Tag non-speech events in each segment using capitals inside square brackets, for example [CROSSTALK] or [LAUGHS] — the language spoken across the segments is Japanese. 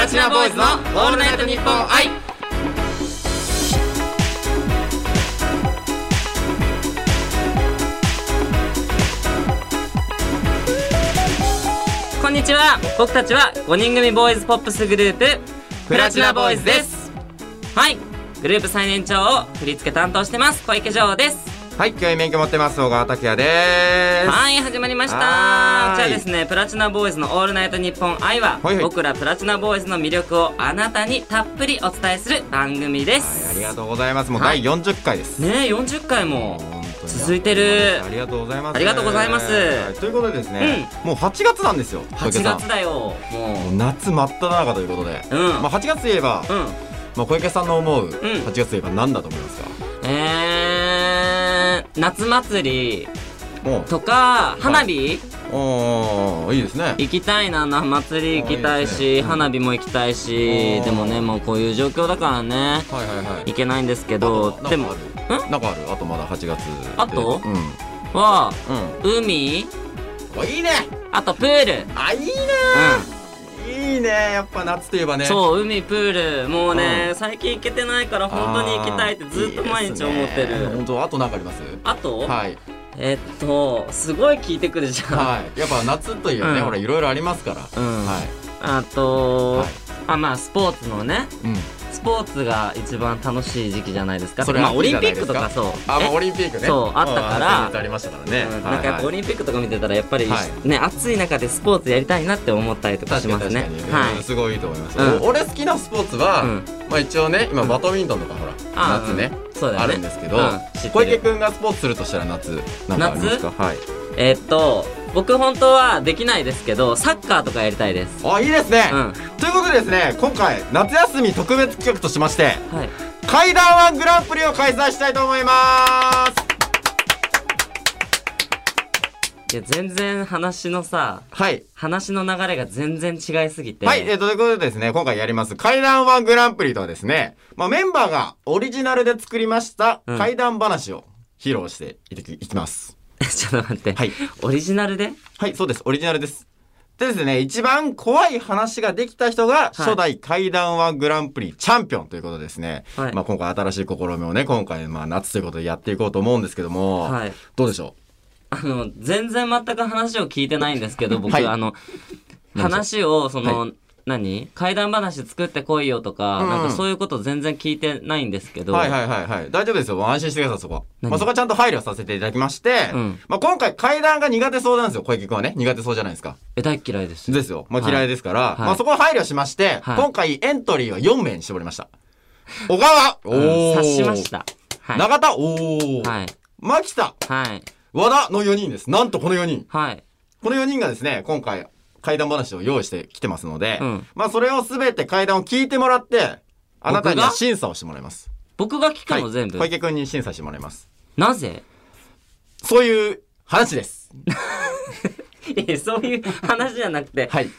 ラチナボーイズのオールナイトニッポン愛こんにちは。僕たちは5人組ボーイズポップスグループプラチナボーイズです。はい。グループ最年長を振り付け担当してます。小池城です。はい、教員免許持ってます小川拓也です。はい始まりました。はーい。じゃあですねプラチナボーイズの「オールナイトニッポン愛は」はいはい。僕らプラチナボーイズの魅力をあなたにたっぷりお伝えする番組ではい、す、ありがとうございます。もう第はい。40回です。ねえ40回も続いてる。ありがとうございます。ありがとうございます。はいということでですね、もう8月なんですよ。小池8さん。月だよもう。も夏真っ只中ということで、うん。まあ8月といえば、ううん。まあ小池さんの思う8月といえば何だと思いますか？えー、夏祭りとか花火、おーいいですね。行きたいな夏祭り行きたいしね。花火も行きたいしでもねもうこういう状況だからね。はいはいはい。行けないんですけどでもなんかある？なんかある？あとまだ8月で。あと？うん。はうん。海？おいいね。あとプール。あ、いいねいいねやっぱ夏といえばね。そう海プール。もうね、うん。最近行けてないから本当に行きたいってずっと毎日思ってる。本当あと何かあります？あと、はい。えっとすごい聞いてくるじゃん、はい。やっぱ夏といえばね、うん。ほらいろいろありますから、うん。はい。あと、はい。あまあスポーツのね。うんスポーツが一番楽しい時期じゃないですか。それまあオリンピックとかそう。あまあえオリンピックね。そうあったから。ありましたからね、うんなんかやっぱオリリンピックとか見てたらやっぱり、はい。ね暑い中でスポーツやりたいなって思ったりとかしますね。はい。うんすごいいいと思います、うん。お俺好きなスポーツは、うん。まあ一応ね今バドミントンとかほら、あ夏ね,、そうだよね。あるんですけど、小池くんがスポーツするとしたら夏なんかありますか？はいえっと僕本当はできないですけどサッカーとかやりたいです。あいいですね、うんということでですね今回夏休み特別企画としましてはい。階段ワングランプリを開催したいと思います。いや全然話のさはい。話の流れが全然違いすぎて。はい、えー、ということでですね、今回やります階段ワングランプリとはですね、まあ、メンバーがオリジナルで作りましたうん。階段話を披露していきいきます。[LAUGHS] ちょっと待って、はい。オリジナルで？はい、そうです。オリジナルです。でですね、一番怖い話ができた人が初代階段ワングランプリチャンピオンということでですね、はい。まあ今回新しい試みをね、今回まあ夏ということでやっていこうと思うんですけども、はい。どうでしょあの全然全く話を聞いてないんですけど僕、はい。あの話をその、は何？怪談話作ってこいよとか、うん。なんかそういうこと全然聞いてないんですけど、うはいはいはいはい。大丈夫ですよ。安心してください、そこは。何？まあそこはちゃんと配慮させていただきまして、うん。まあ今回階段が苦手そうなんですよ、小池くんはね。苦手そうじゃないですか。え大っ嫌いです。ですよ。まあはい嫌いですから、はい。まあそこは配慮しまして、はい。今回エントリーは4名に絞りました。[LAUGHS] 小川。おうん。ー。察しました。はい。永田。おー。はい。牧田。はい。和田の4人です。なんとこの4人。はい。この4人がですね、今回、怪談話を用意してきてますので、うんまあそれをすべて怪談を聞いてもらって、あなたに審査をしてもらいます。僕が聞くの、はい。全部？小池くんに審査してもらいます。なぜ？そういう話です。[LAUGHS] いやそういう話じゃなくて、はい。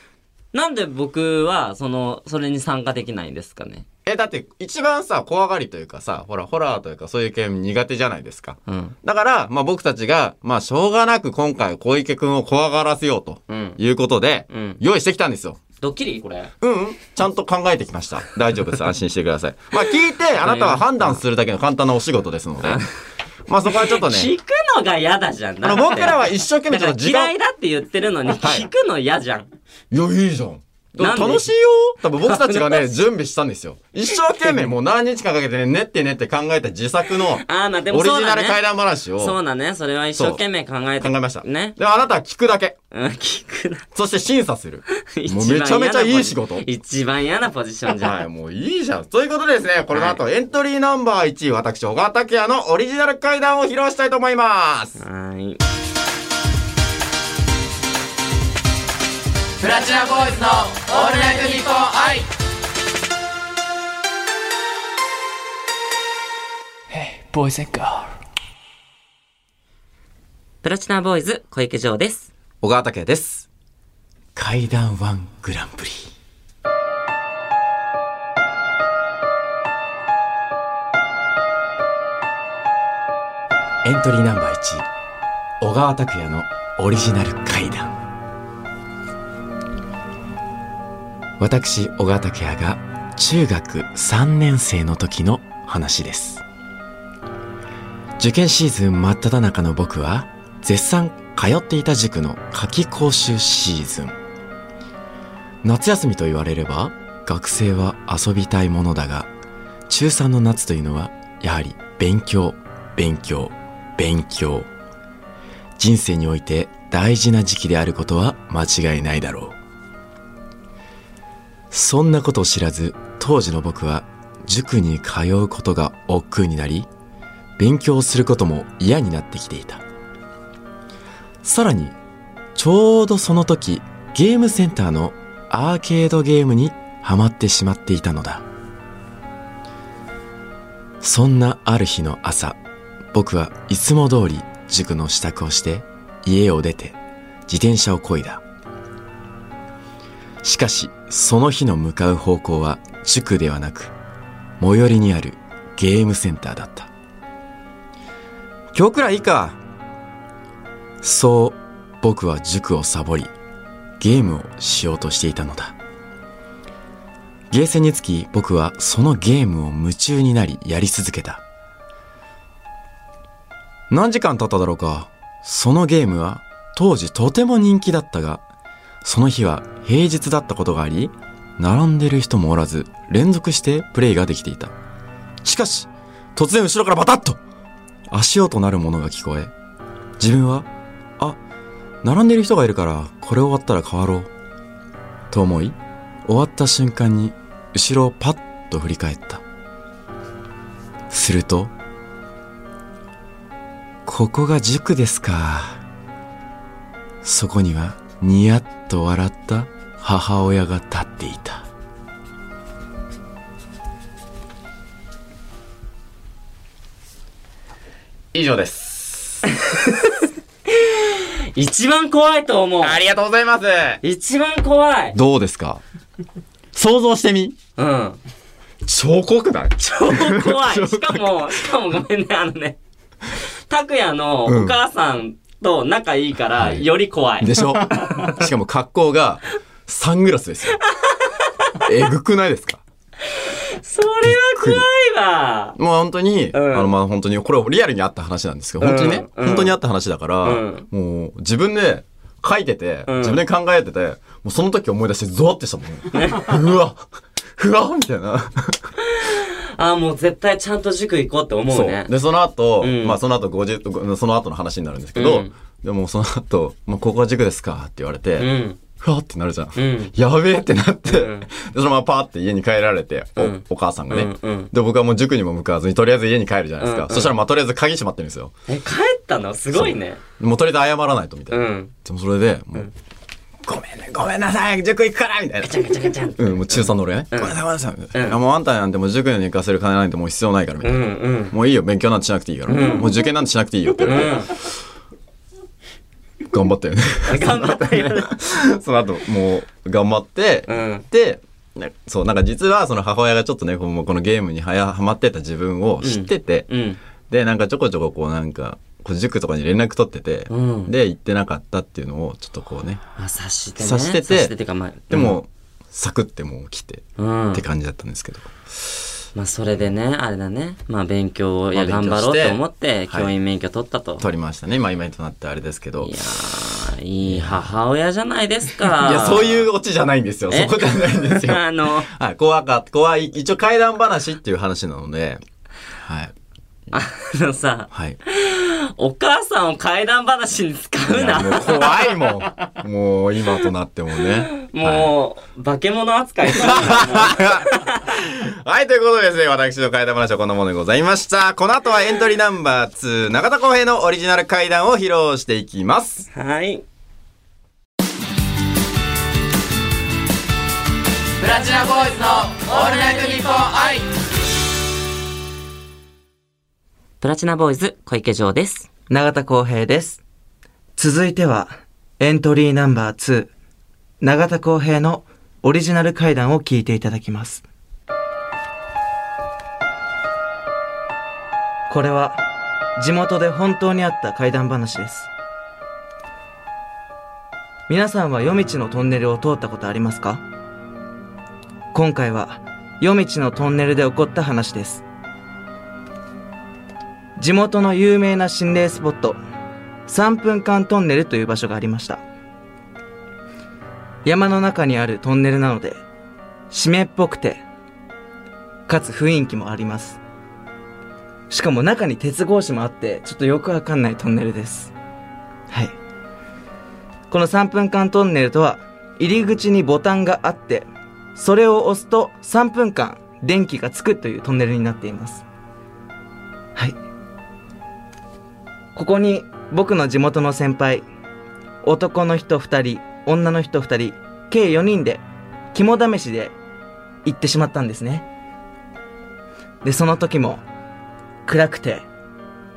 なんで僕はそのそれに参加できないんですかね？え、だって一番さ、怖がりというかさ、ほら、ホラーというかそういう系苦手じゃないですか。うんだから、まあ僕たちが、まあしょうがなく今回小池くんを怖がらせようとうんいうことで、うん用意してきたんですよ。ドッキリ？これうん、うん、ちゃんと考えてきました。大丈夫です。安心してください。まあ聞いて、あなたは判断するだけの簡単なお仕事ですので、[LAUGHS] まあそこはちょっとね、[LAUGHS] 聞くのが嫌だじゃん。あの僕らは一生懸命ちょっと時間、嫌いだって言ってるのにはい。聞くの嫌じゃん、いや、いいじゃん。楽しいよ。多分僕たちがね、準備したんですよ。一生懸命 [LAUGHS] もう何日間かけてね、練って練って考えた自作のああまあでもオリジナル怪談話を考そうだね。それは一生懸命考えて。えました。ね。でもあなたは聞くだけ。うん聞くなそして審査する。[LAUGHS] 一もう番めちゃめちゃいい仕事。一番嫌なポジションじゃん、はい、もういいじゃん。ということでですね、これの後、エントリーナンバー1位、私、小川拓也のオリジナル怪談を披露したいと思います。はーいプラチナボーイズのオールナイトニッポン愛。ボーイズガールプラチナボーイズ小池城です。小川拓也です。怪談ワングランプリ。エントリーナンバー1小川拓也のオリジナル怪談私、小川拓也が中学3年生の時の話です。受験シーズン真っ只中の僕は、絶賛通っていた塾の夏季講習シーズン。夏休みと言われれば、学生は遊びたいものだが、中3の夏というのは、やはり勉強、勉強、勉強。人生において大事な時期であることは間違いないだろう。そんなことを知らず、当時の僕は塾に通うことが億劫になり、勉強することも嫌になってきていた。さらに、ちょうどその時、ゲームセンターのアーケードゲームにハマってしまっていたのだ。そんなある日の朝、僕はいつも通り塾の支度をして家を出て自転車を漕いだ。しかし、その日の向かう方向は塾ではなく、最寄りにあるゲームセンターだった。今日くらいいいか。そう、僕は塾をサボり、ゲームをしようとしていたのだ。ゲーセンにつき僕はそのゲームを夢中になりやり続けた。何時間経っただろうか。そのゲームは当時とても人気だったが、その日は平日だったことがあり、並んでる人もおらず、連続してプレイができていた。しかし、突然後ろからバタッと足音なるものが聞こえ、自分は、あ、並んでる人がいるから、これ終わったら変わろう。と思い、終わった瞬間に、後ろをパッと振り返った。すると、ここが塾ですか。そこには、ニヤッと笑った母親が立っていた。以上です。[LAUGHS] 一番怖いと思う。ありがとうございます。一番怖い。どうですか？想像してみうん。超濃くない？超怖い。[LAUGHS] しかも、しかもごめんね、あのね。拓也のお母さんと仲いいから、はいより怖い。でしょ？[LAUGHS] しかも格好がサングラスですよ。えぐくないですか？それは怖いわ。もう本当に、んあの、まあ、本当に、これリアルにあった話なんですけど、本当にね、うん本当にあった話だから、うんもう自分で書いてて、ん自分で考えてて、もうその時思い出してゾワってしたもん。[LAUGHS] うわ、うわみたいな。あ、もう絶対ちゃんと塾行こうって思うそう。ね。で、その後、うんまあその後50、その後の話になるんですけど、うんでもその後、まあ、ここは塾ですかって言われて、うん。ふわってなるじゃん。うん。やべえってなって、うんでそのままパーって家に帰られて、おうんお母さんがね、うんうんで、僕はもう塾にも向かわずに、とりあえず家に帰るじゃないですか。うんうんそしたらまあとりあえず鍵閉まってるんですよ。え、帰ったの？すごいね。もうとりあえず謝らないとみたいな。うん。でもそれで、もう、ごめんね、ごめんなさい、塾行くからみたいな。ガチャガチャガチャ。うん、もう中3の俺ね、うんごめんなさい、ごめんなさいみたいな。うんいやもうあんたなんてもう塾に行かせる金なんてもう必要ないからみたいな。うんうん。もういいよ、勉強なんてしなくていいから。うんもう受験なんてしなくていいよって言われて、う頑張ったよね。ん。頑張ったよね。[LAUGHS] その後、もう、頑張って、うん。で、ねそう、なんか実はその母親がちょっとね、このこのゲームにはやはまってた自分を知ってて、うん。で、なんかちょこちょここうなんか、こう塾とかに連絡取ってて、うんで、行ってなかったっていうのをちょっとこうね、あ、察してね。察してて察しててか、まあ、でも、サクってもう来て、うん、って感じだったんですけど。まあそれでね、あれだね。まあ勉強を、頑張ろうと思って、教員免許取ったと。取りましたね。まあ今となってあれですけど。いやー、いい母親じゃないですか。[LAUGHS] いや、そういうオチじゃないんですよ。え？そこじゃないんですよ。[LAUGHS] あの、はい、怖かった。怖い。一応怪談話っていう話なので、はい。あのさ、はい。お母さんを怪談話に使いうやもうな。怖いもん。もう今となってもね。もう、化け物扱いはい、ということでですね、私の怪談話はこんなものでございました。この後はエントリーナンバー2、中田浩平のオリジナル怪談を披露していきます。はい。プラチナボーイズのオールナイトニッポン愛プラチナボーイズ小池城です。永田浩平です。続いては、エントリーナンバー2、永田浩平のオリジナル怪談を聞いていただきます。これは、地元で本当にあった怪談話です。皆さんは夜道のトンネルを通ったことありますか？今回は夜道のトンネルで起こった話です地元の有名な心霊スポット3分間トンネルという場所がありました。山の中にあるトンネルなので湿っぽくてかつ雰囲気もあります。しかも中に鉄格子もあってちょっとよくわかんないトンネルです。はい。この3分間トンネルとは入り口にボタンがあってそれを押すと3分間電気がつくというトンネルになっています。はい。ここに僕の地元の先輩男の人2人女の人2人計4人で肝試しで行ってしまったんですね。でその時も暗くて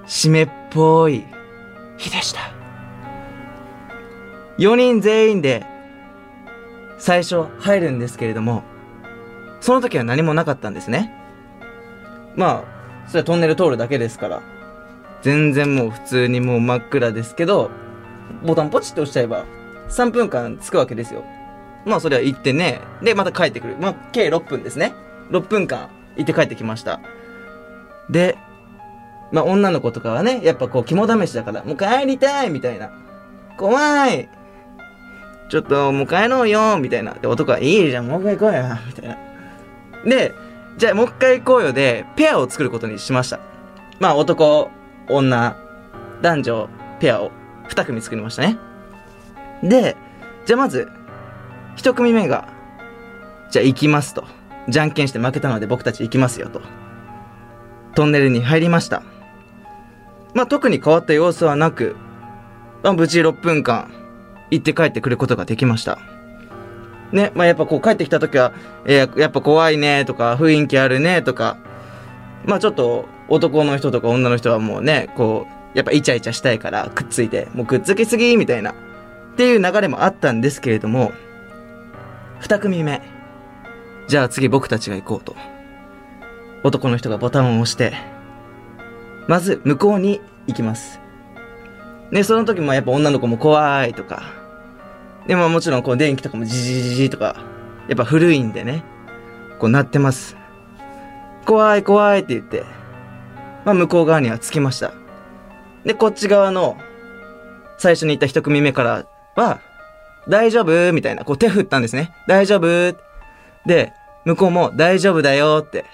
湿っぽい日でした。4人全員で最初入るんですけれどもその時は何もなかったんですね。まあそれはトンネル通るだけですから。全然もう普通にもう真っ暗ですけどボタンポチッと押しちゃえば3分間つくわけですよ。まあそれは行ってね。でまた帰ってくる。まあ計6分ですね。6分間行って帰ってきました。でまあ女の子とかはねやっぱこう肝試しだからもう帰りたいみたいな。怖い。ちょっともう帰ろうよみたいな。で男はいいじゃんもう一回行こうよみたいな。でじゃあもう一回行こうよでペアを作ることにしました。まあ男女男女ペアを2組作りましたね。でじゃあまず1組目がじゃあ行きますと。じゃんけんして負けたので僕たち行きますよと。トンネルに入りました。まあ特に変わった様子はなく、まあ、無事6分間行って帰ってくることができました。ねまあやっぱこう帰ってきた時は、えーやっぱ怖いねとか雰囲気あるねとかまあちょっと男の人とか女の人はもうねこうやっぱイチャイチャしたいからくっついてもうくっつきすぎみたいなっていう流れもあったんですけれども2組目じゃあ次僕たちが行こうと。男の人がボタンを押してまず向こうに行きます。ねその時もやっぱ女の子も怖いとか。でももちろんこう電気とかもジジジジとかやっぱ古いんでねこう鳴ってます。怖い怖いって言ってまあ向こう側には着きました。でこっち側の最初に行った一組目からは大丈夫みたいなこう手振ったんですね。大丈夫？で向こうも大丈夫だよって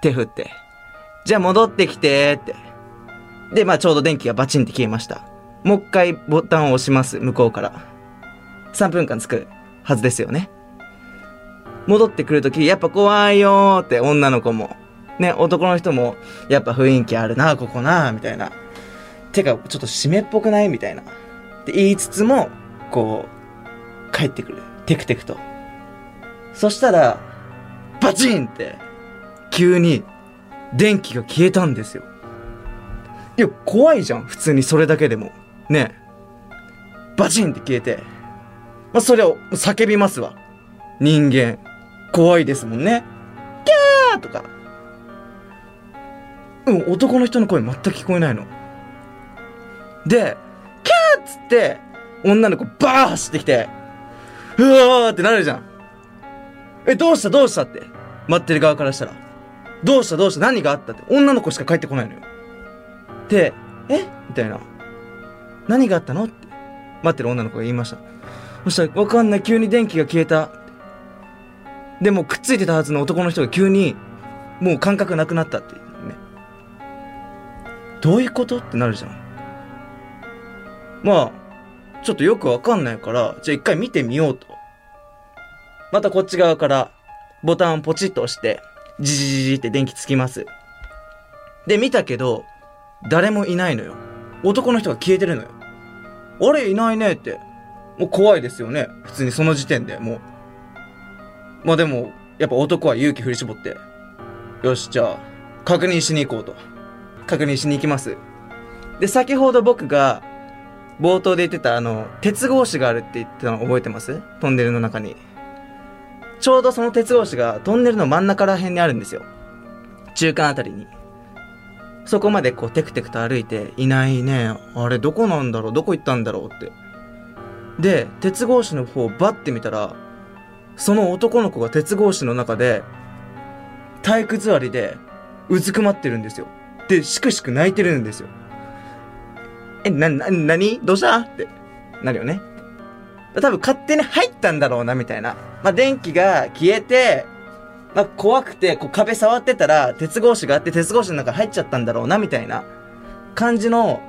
手振ってじゃあ戻ってきてって。でまあちょうど電気がバチンって消えました。もう一回ボタンを押します向こうから。3分間つくはずですよね。戻ってくるときやっぱ怖いよーって女の子も。ね男の人もやっぱ雰囲気あるなここなみたいな。てかちょっと湿っぽくないみたいな。って言いつつもこう帰ってくる。テクテクと。そしたらバチンって急に電気が消えたんですよ。いや怖いじゃん普通にそれだけでも。ね。バチンって消えて。まあそれを叫びますわ。人間。怖いですもんね。キャーとか。うん男の人の声全く聞こえないの。でキャーっつって女の子バー走ってきてうわーってなるじゃん。えどうした？どうした？って。待ってる側からしたら。どうした？どうした？何があった？って。女の子しか帰ってこないのよ。でえ？みたいな。何があったの？って。待ってる女の子が言いました。そしたらわかんない。急に電気が消えた。でもくっついてたはずの男の人が急にもう感覚なくなったっていうね。どういうことってなるじゃん。まあちょっとよくわかんないからじゃあ一回見てみようと。またこっち側からボタンをポチッと押してジジジジって電気つきます。で見たけど誰もいないのよ。男の人が消えてるのよあれ？いないねって。もう怖いですよね。普通にその時点でもう。まあでもやっぱ男は勇気振り絞って。よしじゃあ確認しに行こうと。確認しに行きます。で先ほど僕が冒頭で言ってたあの鉄格子があるって言ってたの覚えてます？トンネルの中に。ちょうどその鉄格子がトンネルの真ん中ら辺にあるんですよ。中間あたりに。そこまでこうテクテクと歩いていないね。あれどこなんだろう？どこ行ったんだろう？って。で鉄格子の方をバッて見たらその男の子が鉄格子の中で、体育座りで、うずくまってるんですよ。で、しくしく泣いてるんですよ。え、な、な、なにどうした？って、なるよね。多分勝手に入ったんだろうな、みたいな。まあ、電気が消えて、まあ、怖くて、こう壁触ってたら、鉄格子があって、鉄格子の中入っちゃったんだろうな、みたいな感じの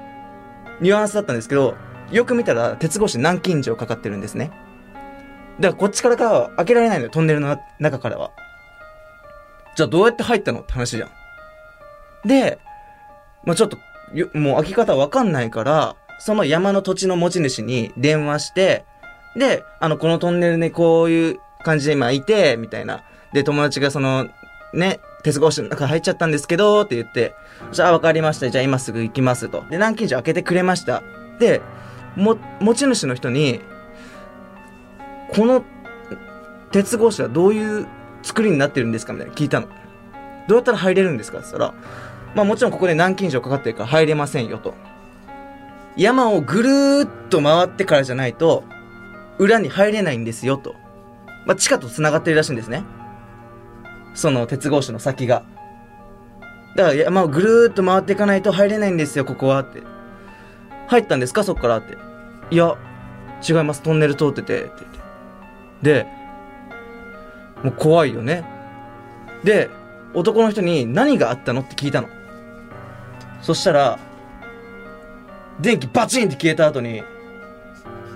ニュアンスだったんですけど、よく見たら、鉄格子南京錠かかってるんですね。だからこっちからからは開けられないのよ、トンネルの中からは。じゃあどうやって入ったのって話じゃん。で、まあちょっと、もう開き方わかんないから、その山の土地の持ち主に電話して、で、あの、このトンネルにこういう感じで今いて、みたいな。で、友達がその、ね、鉄格子の中入っちゃったんですけど、って言って、じゃあ分かりました。じゃあ今すぐ行きますと。で、南京錠開けてくれました。で、も、持ち主の人に、この鉄格子はどういう作りになってるんですかみたいな聞いたの。どうやったら入れるんですかって言ったら、まあもちろんここで南京錠かかってるから入れませんよと。山をぐるーっと回ってからじゃないと、裏に入れないんですよと。まあ地下と繋がってるらしいんですね。その鉄格子の先が。だから山をぐるーっと回っていかないと入れないんですよ、ここはって。入ったんですかそっからって。いや、違います。トンネル通ってて、って言って。で、もう怖いよね。で、男の人に何があったのって聞いたの。そしたら、電気バチンって消えた後に、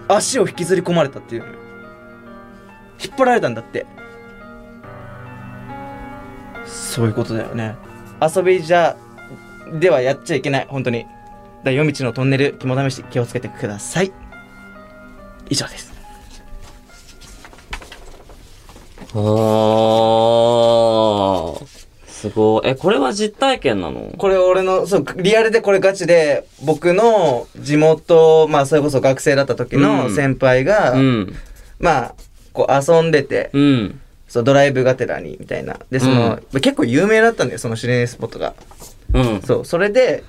足を引きずり込まれたっていう。引っ張られたんだって。そういうことだよね。遊びじゃ、ではやっちゃいけない。本当に。だ夜道のトンネル、肝試し気をつけてください。以上です。おー。すごい。え、これは実体験なの？これ俺の、そう、リアルでこれガチで、僕の地元、まあそれこそ学生だった時のうん先輩が、うん。まあ、こう遊んでて、うん。そう、ドライブがてらに、みたいな。で、その、結構有名だったんだよ、その心霊スポットが。うん。そう、それで、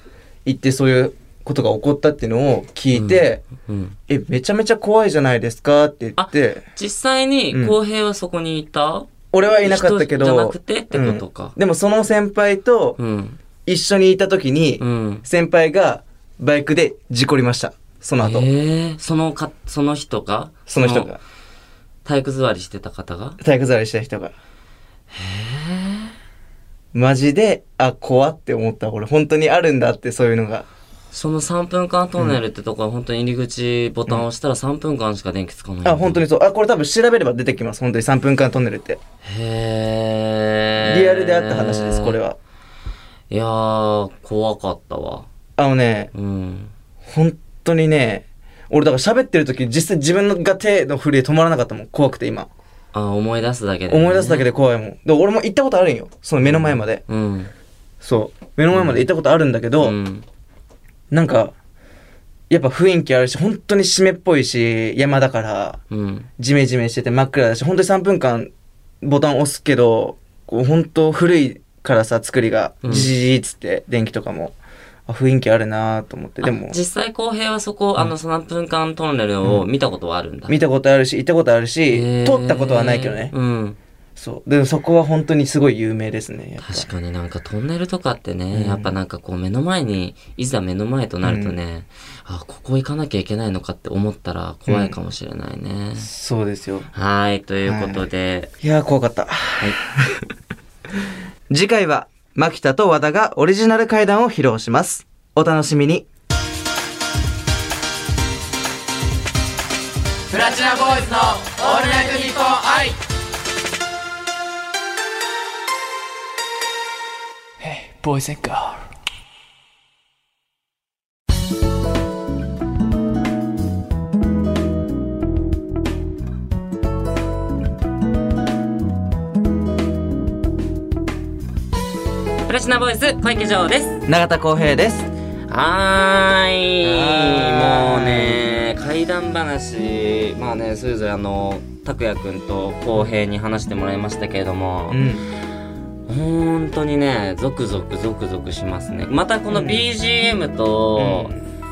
行ってそういうことが起こったっていうのを聞いて、うん。え、めちゃめちゃ怖いじゃないですかって言って、実際にうん、浩平はそこにいた？俺はいなかったけど、人じゃなくて？ってことかうんでもその先輩とうん。一緒にいた時に、うん。先輩がバイクで事故りました。その後。ええそのか、その人が？その人が。体育座りしてた方が？体育座りした人が。マジで、あ、怖って思った。俺、本当にあるんだって、そういうのが。その3分間トンネルってとこは本当に入り口ボタンを押したら3分間しか電気つかない。あ、本当にそう。あ、これ多分調べれば出てきます。本当に3分間トンネルって。へえ。リアルであった話です、これ。は。いやー、怖かったわ。あのね、うん。本当にね、俺だから喋ってる時、実際自分が手の震え止まらなかったもん。怖くて今。あ、思い出すだけで、思い出すだけで。で怖いもん。で、俺も行ったことあるんよ。その目の前まで。うん。そう。目の前まで行ったことあるんだけど、うん。なんか、やっぱ雰囲気あるし、本当に湿っぽいし、山だから、うん。ジメジメしてて真っ暗だし、本当に3分間ボタン押すけど、こう本当古いからさ、作りが、うんジジーっつって、電気とかも、あ、雰囲気あるなと思って、でもあ、実際浩平はそこ、あの3分間トンネルを見たことはあるんだ。見たことあるし、行ったことあるし、通ったことはないけどね。うん。そう。でもそこは本当にすごい有名ですね。やっぱ確かになんかトンネルとかってね、うんやっぱなんかこう目の前に、いざ目の前となるとね、あ、ここ行かなきゃいけないのかって思ったら怖いかもしれないね。そうですよ。はい、ということで、いやー、怖かった。はい。[LAUGHS] 次回は、牧田と和田がオリジナル階段を披露します。お楽しみに。プラチナボーイズのボーイズ and girls. プラチナボーイズ小池城です。永田浩平です。はーい。はーいもうね、怪談話、まあね、それぞれあの、拓也くんと浩平に話してもらいましたけれども、うん。本当にね、ゾクゾクゾクゾクしますね。またこの BGM と、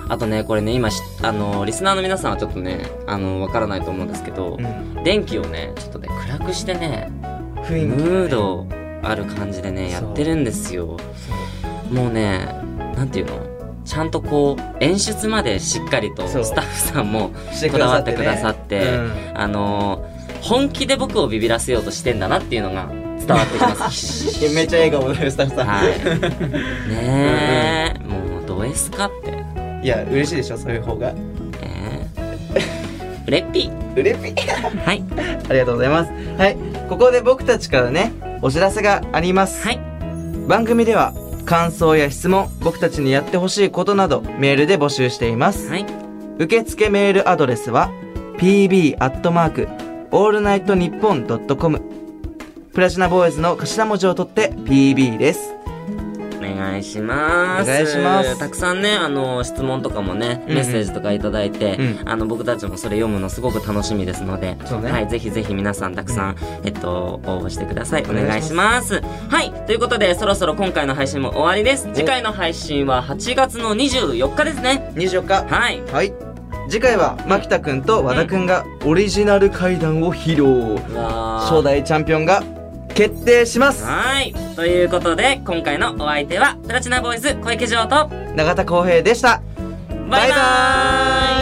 あとね、これね、今し、あの、リスナーの皆さんはちょっとね、あの、わからないと思うんですけど、うん。電気をね、ちょっとね、暗くしてね、雰囲気ムードある感じでね、やってるんですよ。もうね、なんていうの？ちゃんとこう、演出までしっかりとスタッフさんもこだわってくださって、うん。あの本気で僕をビビらせようとしてんだなっていうのが伝わってきます。[LAUGHS] めっちゃ笑顔だよスタッフさん、はい。ねえ、もう、どうですかって。い、や嬉しいでしょそういう方がえー、うれっぴ。うれぴはい。ありがとうございますはいここで僕たちからねお知らせがありますはい。番組では感想や質問僕たちにやってほしいことなどメールで募集しています、はい。受付メールアドレスは pb アットマークオールナイトニッポンドットコムプラチナボーイズの頭文字を取って PB です。お願いします。お願いします。たくさんね、あの、質問とかもね、うんうん。メッセージとかいただいて、うん。あの、僕たちもそれ読むのすごく楽しみですので、ね。はい、ぜひぜひ皆さんたくさん、えっと、応募してください。おお願いします。はい、ということで、そろそろ今回の配信も終わりです。次回の配信は8月の24日ですね。24日。はい。はい。次回は牧田くんと和田くん。がオリジナル階段を披露。初代チャンピオンが決定します。はい。ということで、今回のお相手は、プラチナボーイズ小池城と、永田浩平でした。バイバーイ